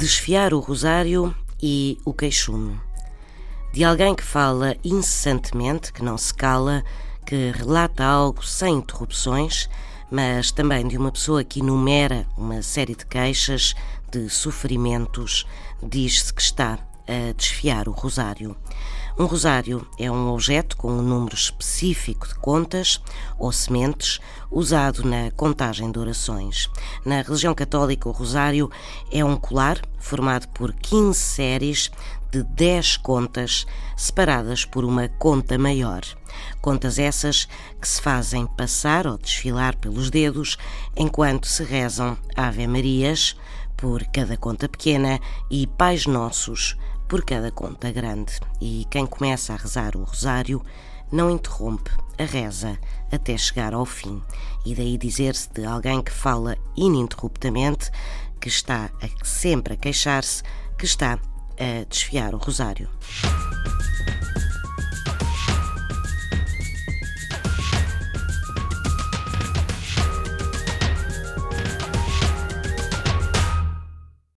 desfiar o rosário e o queixume. De alguém que fala incessantemente, que não se cala, que relata algo sem interrupções, mas também de uma pessoa que enumera uma série de queixas, de sofrimentos, diz-se que está a desfiar o rosário. Um rosário é um objeto com um número específico de contas ou sementes usado na contagem de orações. Na religião católica, o rosário é um colar formado por 15 séries de 10 contas separadas por uma conta maior. Contas essas que se fazem passar ou desfilar pelos dedos enquanto se rezam Ave Marias por cada conta pequena e Pais Nossos por cada conta grande. E quem começa a rezar o rosário não interrompe a reza até chegar ao fim. E daí dizer-se de alguém que fala ininterruptamente, que está a, sempre a queixar-se, que está a desfiar o rosário.